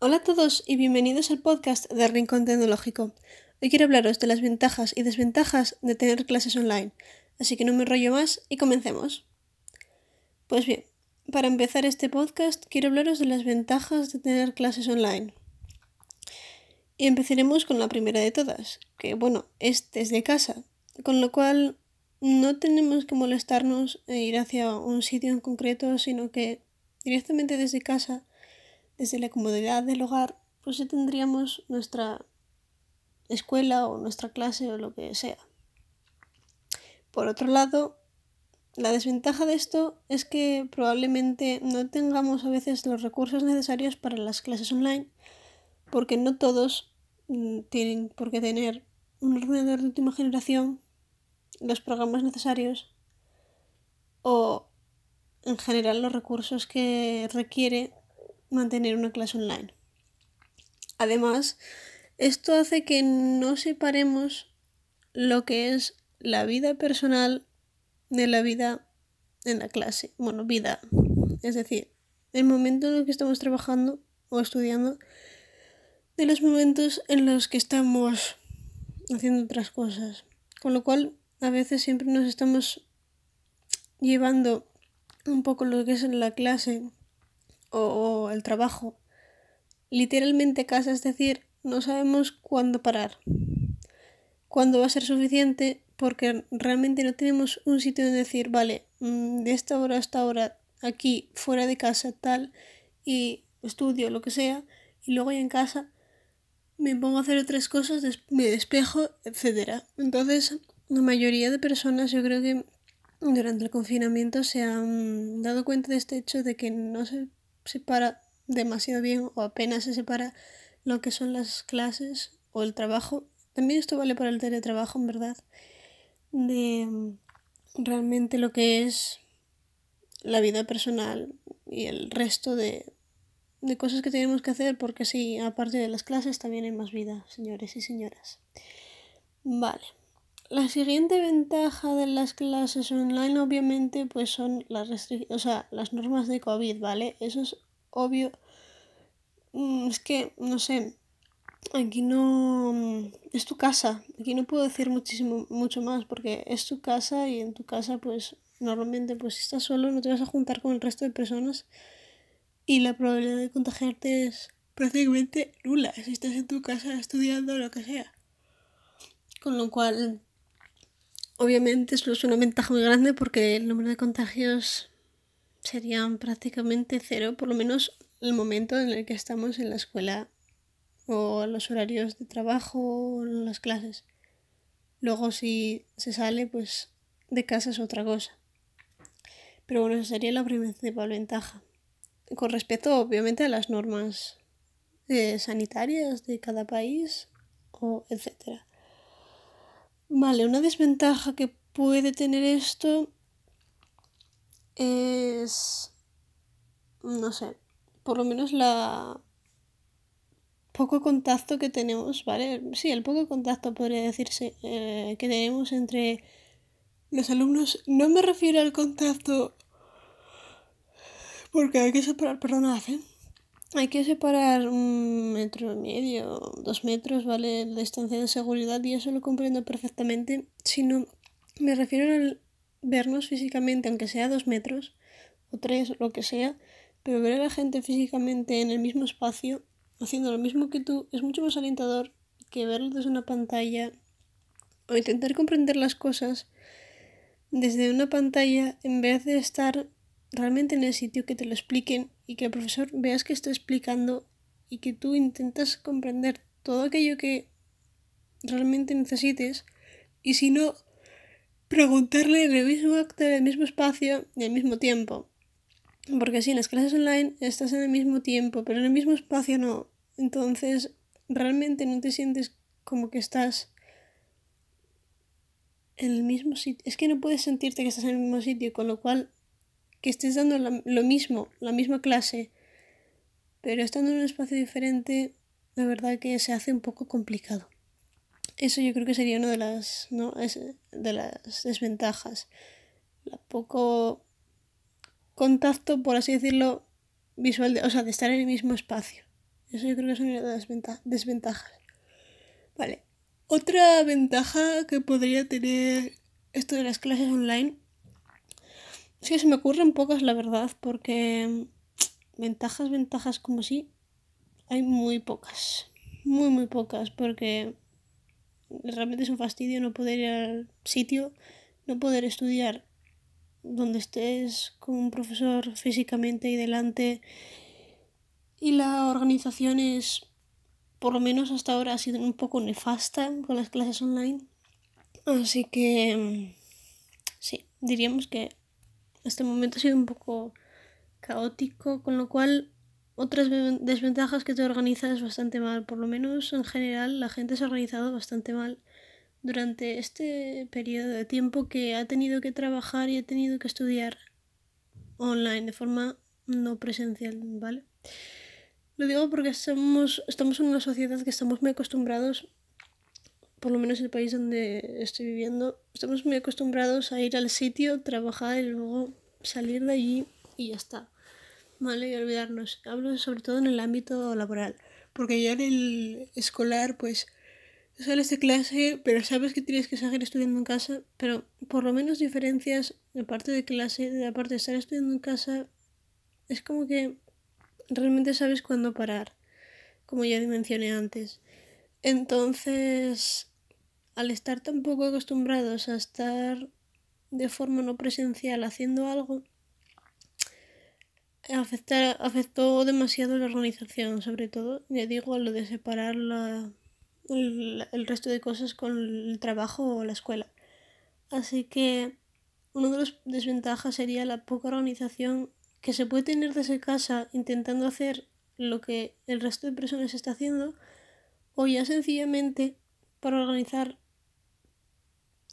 Hola a todos y bienvenidos al podcast de Rincón Tecnológico. Hoy quiero hablaros de las ventajas y desventajas de tener clases online, así que no me enrollo más y comencemos. Pues bien, para empezar este podcast quiero hablaros de las ventajas de tener clases online. Y empezaremos con la primera de todas, que bueno, es desde casa, con lo cual no tenemos que molestarnos e ir hacia un sitio en concreto, sino que directamente desde casa desde la comodidad del hogar, pues ya tendríamos nuestra escuela o nuestra clase o lo que sea. Por otro lado, la desventaja de esto es que probablemente no tengamos a veces los recursos necesarios para las clases online, porque no todos mm, tienen por qué tener un ordenador de última generación, los programas necesarios o en general los recursos que requiere mantener una clase online. Además, esto hace que no separemos lo que es la vida personal de la vida en la clase. Bueno, vida. Es decir, el momento en el que estamos trabajando o estudiando de los momentos en los que estamos haciendo otras cosas. Con lo cual, a veces siempre nos estamos llevando un poco lo que es la clase o, el trabajo. Literalmente casa, es decir, no sabemos cuándo parar, cuándo va a ser suficiente, porque realmente no tenemos un sitio donde decir, vale, mm, de esta hora a esta hora, aquí, fuera de casa, tal, y estudio, lo que sea, y luego ya en casa me pongo a hacer otras cosas, me despejo, etc. Entonces, la mayoría de personas yo creo que durante el confinamiento se han dado cuenta de este hecho de que no se separa demasiado bien o apenas se separa lo que son las clases o el trabajo. También esto vale para el teletrabajo, en verdad. De mm, realmente lo que es la vida personal y el resto de, de cosas que tenemos que hacer, porque sí, aparte de las clases también hay más vida, señores y señoras. Vale. La siguiente ventaja de las clases online obviamente pues son las o sea, las normas de COVID, ¿vale? Eso es obvio. Mm, es que, no sé, aquí no... Mm, es tu casa, aquí no puedo decir muchísimo, mucho más porque es tu casa y en tu casa pues normalmente pues si estás solo no te vas a juntar con el resto de personas y la probabilidad de contagiarte es prácticamente nula si estás en tu casa estudiando o lo que sea. Con lo cual Obviamente eso es una ventaja muy grande porque el número de contagios serían prácticamente cero, por lo menos el momento en el que estamos en la escuela o los horarios de trabajo o las clases. Luego si se sale pues de casa es otra cosa. Pero bueno, esa sería la principal ventaja. Con respecto obviamente a las normas eh, sanitarias de cada país o etcétera. Vale, una desventaja que puede tener esto es, no sé, por lo menos la poco contacto que tenemos, ¿vale? Sí, el poco contacto podría decirse eh, que tenemos entre los alumnos. No me refiero al contacto porque hay que separar, perdonad, ¿eh? Hay que separar un metro y medio, dos metros, ¿vale? La distancia de seguridad y eso lo comprendo perfectamente. Si no, me refiero al vernos físicamente, aunque sea dos metros o tres, lo que sea, pero ver a la gente físicamente en el mismo espacio, haciendo lo mismo que tú, es mucho más alentador que verlo desde una pantalla o intentar comprender las cosas desde una pantalla en vez de estar realmente en el sitio que te lo expliquen y que el profesor veas que está explicando y que tú intentas comprender todo aquello que realmente necesites y si no, preguntarle en el mismo acto, en el mismo espacio y al mismo tiempo. Porque si en las clases online estás en el mismo tiempo, pero en el mismo espacio no. Entonces, realmente no te sientes como que estás en el mismo sitio. Es que no puedes sentirte que estás en el mismo sitio, con lo cual que estés dando lo mismo, la misma clase, pero estando en un espacio diferente, la verdad que se hace un poco complicado. Eso yo creo que sería una de las, ¿no? es, de las desventajas. La poco contacto, por así decirlo, visual, o sea, de estar en el mismo espacio. Eso yo creo que es una de las desventajas. Vale. Otra ventaja que podría tener esto de las clases online es que se me ocurren pocas, la verdad, porque ventajas, ventajas como si hay muy pocas. Muy, muy pocas, porque realmente es un fastidio no poder ir al sitio, no poder estudiar donde estés con un profesor físicamente y delante. Y la organización es, por lo menos hasta ahora, ha sido un poco nefasta con las clases online. Así que, sí, diríamos que este momento ha sido un poco caótico, con lo cual otras desventajas que te organizas bastante mal, por lo menos en general la gente se ha organizado bastante mal durante este periodo de tiempo que ha tenido que trabajar y ha tenido que estudiar online de forma no presencial, ¿vale? Lo digo porque estamos, estamos en una sociedad que estamos muy acostumbrados, por lo menos en el país donde estoy viviendo, estamos muy acostumbrados a ir al sitio, trabajar y luego salir de allí y ya está. ¿Vale? Y olvidarnos. Hablo sobre todo en el ámbito laboral, porque ya en el escolar, pues sales de clase, pero sabes que tienes que seguir estudiando en casa, pero por lo menos diferencias de parte de clase, de la parte de estar estudiando en casa, es como que realmente sabes cuándo parar, como ya mencioné antes. Entonces, al estar tan poco acostumbrados a estar de forma no presencial haciendo algo, afectó demasiado la organización, sobre todo, ya digo, lo de separar la el, resto de cosas con el trabajo o la escuela. Así que una de las desventajas sería la poca organización que se puede tener desde casa intentando hacer lo que el resto de personas está haciendo o ya sencillamente para organizar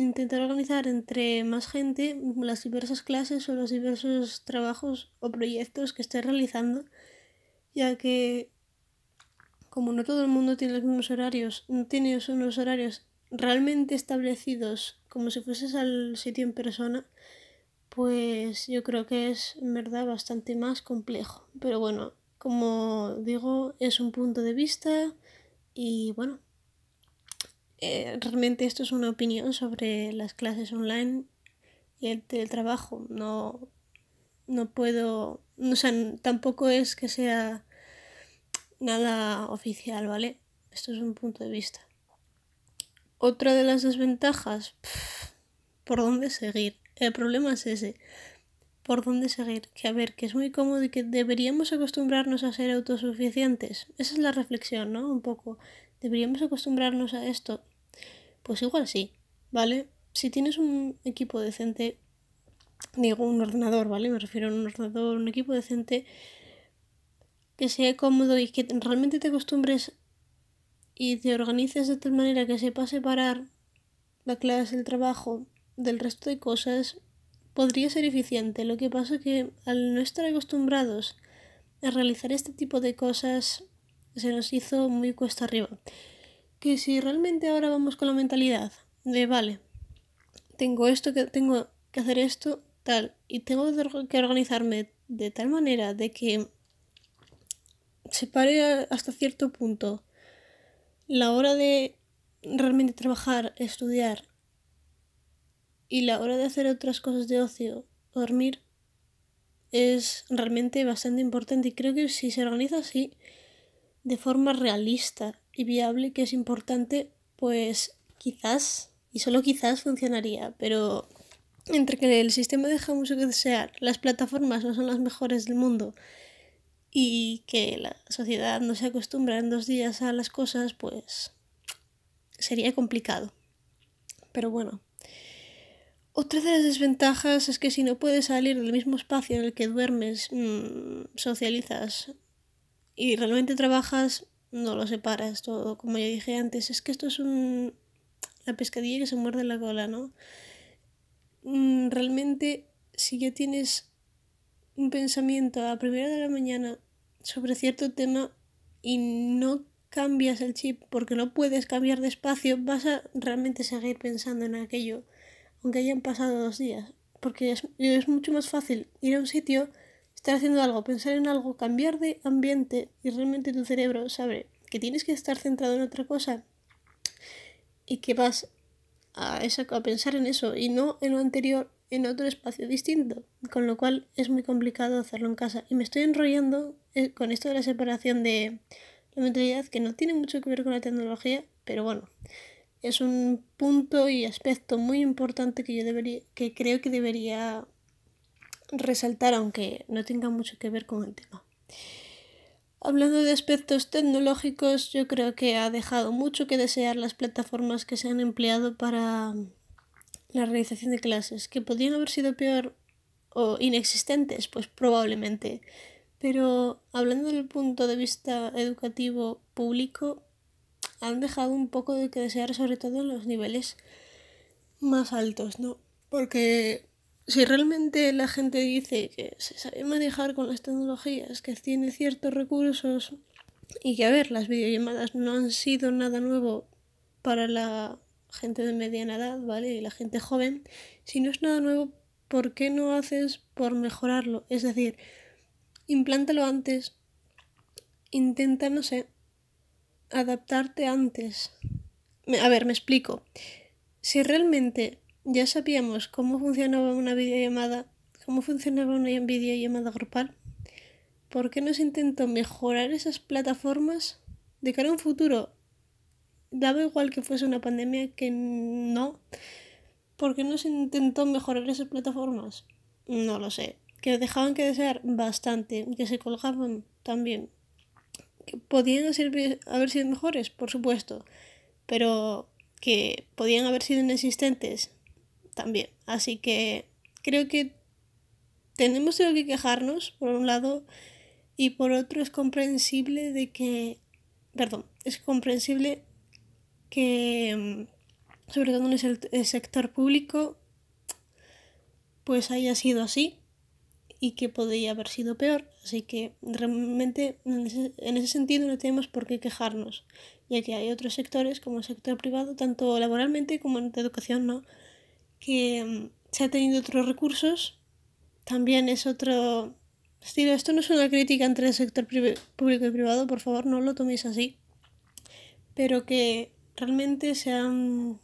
intentar organizar entre más gente las diversas clases o los diversos trabajos o proyectos que esté realizando ya que como no todo el mundo tiene los mismos horarios, no tiene unos horarios realmente establecidos como si fueses al sitio en persona, pues yo creo que es en verdad bastante más complejo. Pero bueno, como digo, es un punto de vista y bueno, eh, realmente esto es una opinión sobre las clases online y el teletrabajo. No, no puedo, o sea, tampoco es que sea nada oficial, ¿vale? Esto es un punto de vista. Otra de las desventajas, ¿por dónde seguir? El problema es ese. ¿Por dónde seguir? Que a ver, que es muy cómodo y que deberíamos acostumbrarnos a ser autosuficientes. Esa es la reflexión, ¿no? Un poco. ¿Deberíamos acostumbrarnos a esto? Pues igual sí, ¿vale? Si tienes un equipo decente, digo un ordenador, ¿vale? Me refiero a un ordenador, un equipo decente, que sea cómodo y que realmente te acostumbres y te organices de tal manera que sepas separar la clase, el trabajo del resto de cosas, podría ser eficiente. Lo que pasa es que al no estar acostumbrados a realizar este tipo de cosas, se nos hizo muy cuesta arriba. Que si realmente ahora vamos con la mentalidad de, vale, tengo esto, que tengo que hacer esto, tal, y tengo que organizarme de tal manera de que separe hasta cierto punto la hora de realmente trabajar, estudiar y la hora de hacer otras cosas de ocio, dormir, es realmente bastante importante y creo que si se organiza así, de forma realista y viable, que es importante, pues quizás, y solo quizás funcionaría, pero entre que el sistema deja mucho que desear, las plataformas no son las mejores del mundo, y que la sociedad no se acostumbra en dos días a las cosas, pues sería complicado. Pero bueno. Otra de las desventajas es que si no puedes salir del mismo espacio en el que duermes, mmm, socializas y realmente trabajas, no lo separas todo. Como ya dije antes, es que esto es un... la pescadilla que se muerde la cola, ¿no? Mm, realmente, si ya tienes un pensamiento a primera de la mañana sobre cierto tema y no cambias el chip porque no puedes cambiar de espacio, vas a realmente seguir pensando en aquello, aunque hayan pasado dos días. Porque es, mucho más fácil ir a un sitio, estar haciendo algo, pensar en algo, cambiar de ambiente y realmente tu cerebro sabe que tienes que estar centrado en otra cosa y que vas a, a pensar en eso y no en lo anterior en otro espacio distinto, con lo cual es muy complicado hacerlo en casa. Y me estoy enrollando eh, con esto de la separación de la mentalidad que no tiene mucho que ver con la tecnología, pero bueno, es un punto y aspecto muy importante que yo debería, que creo que debería resaltar, aunque no tenga mucho que ver con el tema. Hablando de aspectos tecnológicos, yo creo que ha dejado mucho que desear las plataformas que se han empleado para la realización de clases, que podrían haber sido peor o inexistentes, pues probablemente. Pero hablando del punto de vista educativo público, han dejado un poco de que desear, sobre todo en los niveles más altos, ¿no? Porque si realmente la gente dice que se sabe manejar con las tecnologías, que tiene ciertos recursos y que, a ver, las videollamadas no han sido nada nuevo para la gente de mediana edad, ¿vale? Y la gente joven, si no es nada nuevo, ¿por qué no haces por mejorarlo? Es decir, implántalo antes, intenta, no sé, adaptarte antes. A ver, me explico. Si realmente ya sabíamos cómo funcionaba una videollamada, cómo funcionaba una videollamada grupal. ¿Por qué no se intentó mejorar esas plataformas de cara a un futuro? Daba igual que fuese una pandemia que no. ¿Por qué no se intentó mejorar esas plataformas? No lo sé. Que dejaban que desear bastante, que se colgaban también. Podían haber sido mejores, por supuesto, pero que podían haber sido inexistentes también. Así que creo que tenemos de lo que quejarnos, por un lado, y por otro es comprensible de que, perdón, es comprensible que, mm, sobre todo en el, sector público, pues haya sido así y que podría haber sido peor. Así que realmente en ese, en ese, sentido no tenemos por qué quejarnos, ya que hay otros sectores como el sector privado, tanto laboralmente como en educación, ¿no? que mm, se ha tenido otros recursos, también es otro estilo. Esto no es una crítica entre el sector público y privado, por favor, no lo toméis así. Pero que realmente se han...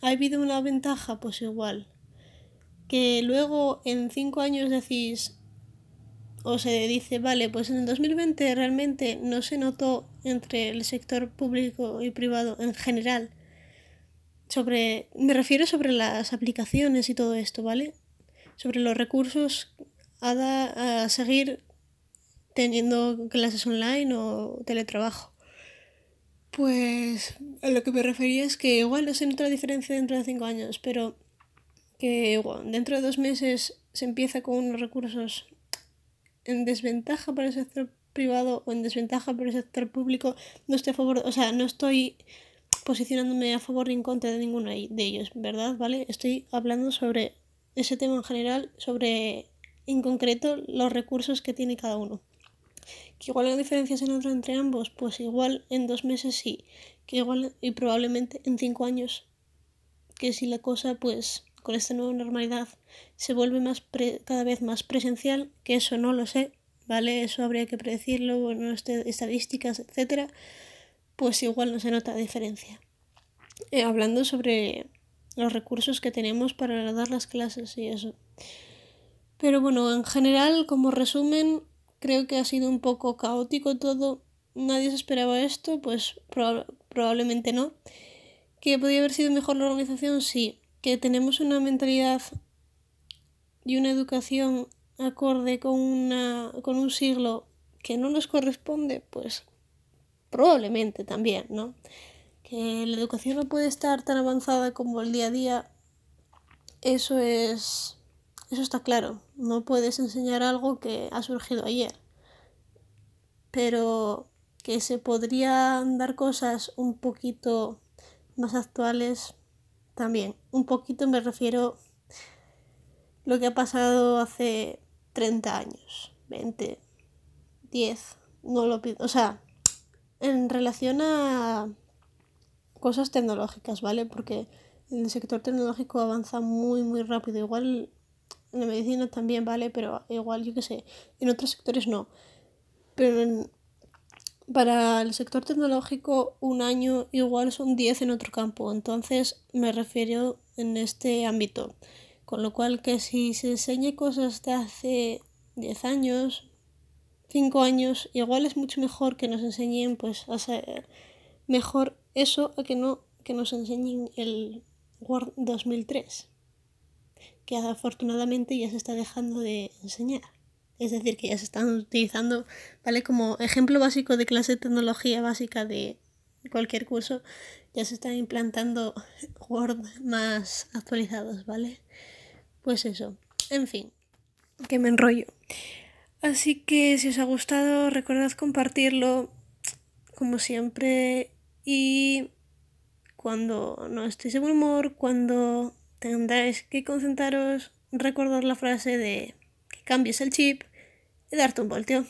ha habido una ventaja, pues igual. Que luego en cinco años decís, o se dice, vale, pues en el 2020 realmente no se notó entre el sector público y privado en general sobre, me refiero sobre las aplicaciones y todo esto, ¿vale? Sobre los recursos a, a seguir teniendo clases online o teletrabajo. Pues a lo que me refería es que igual no se nota la diferencia dentro de cinco años, pero que dentro de dos meses se empieza con unos recursos en desventaja para el sector privado o en desventaja para el sector público, no estoy a favor, o sea, no estoy posicionándome a favor ni en contra de ninguno de ellos, ¿verdad? ¿Vale? Estoy hablando sobre ese tema en general, sobre en concreto los recursos que tiene cada uno. Que igual hay diferencias en otro entre ambos, pues igual en dos meses sí, que igual y probablemente en cinco años, que si la cosa pues con esta nueva normalidad se vuelve más cada vez más presencial, que eso no lo sé, ¿vale? Eso habría que predecirlo, en estadísticas, etcétera pues igual no se nota diferencia. Eh, hablando sobre los recursos que tenemos para dar las clases y eso. Pero bueno, en general, como resumen, creo que ha sido un poco caótico todo. Nadie se esperaba esto, pues probablemente no. ¿Que podría haber sido mejor la organización? Sí. ¿Que tenemos una mentalidad y una educación acorde con, una, con un siglo que no nos corresponde? Pues probablemente también, ¿no? Que la educación no puede estar tan avanzada como el día a día, eso es... Eso está claro, no puedes enseñar algo que ha surgido ayer, pero que se podrían dar cosas un poquito más actuales también. Un poquito me refiero lo que ha pasado hace 30 años, 20, 10, no lo pido, o sea, en relación a cosas tecnológicas, ¿vale? Porque el sector tecnológico avanza muy, muy rápido. Igual en la medicina también, ¿vale? Pero igual, yo qué sé, en otros sectores no. Pero para el sector tecnológico un año igual son 10 en otro campo. Entonces me refiero en este ámbito. Con lo cual que si se enseña cosas de hace 10 años, 5 años, igual es mucho mejor que nos enseñen pues a mejor eso a que no que nos enseñen el Word 2003 que afortunadamente ya se está dejando de enseñar. Es decir, que ya se están utilizando, ¿vale? Como ejemplo básico de clase de tecnología básica de cualquier curso, ya se están implantando Word más actualizados, ¿vale? Pues eso. En fin, que me enrollo. Así que si os ha gustado, recordad compartirlo, como siempre, y cuando no estéis de buen humor, cuando tendréis que concentraros, recordar la frase de cambies el chip y darte un volteo.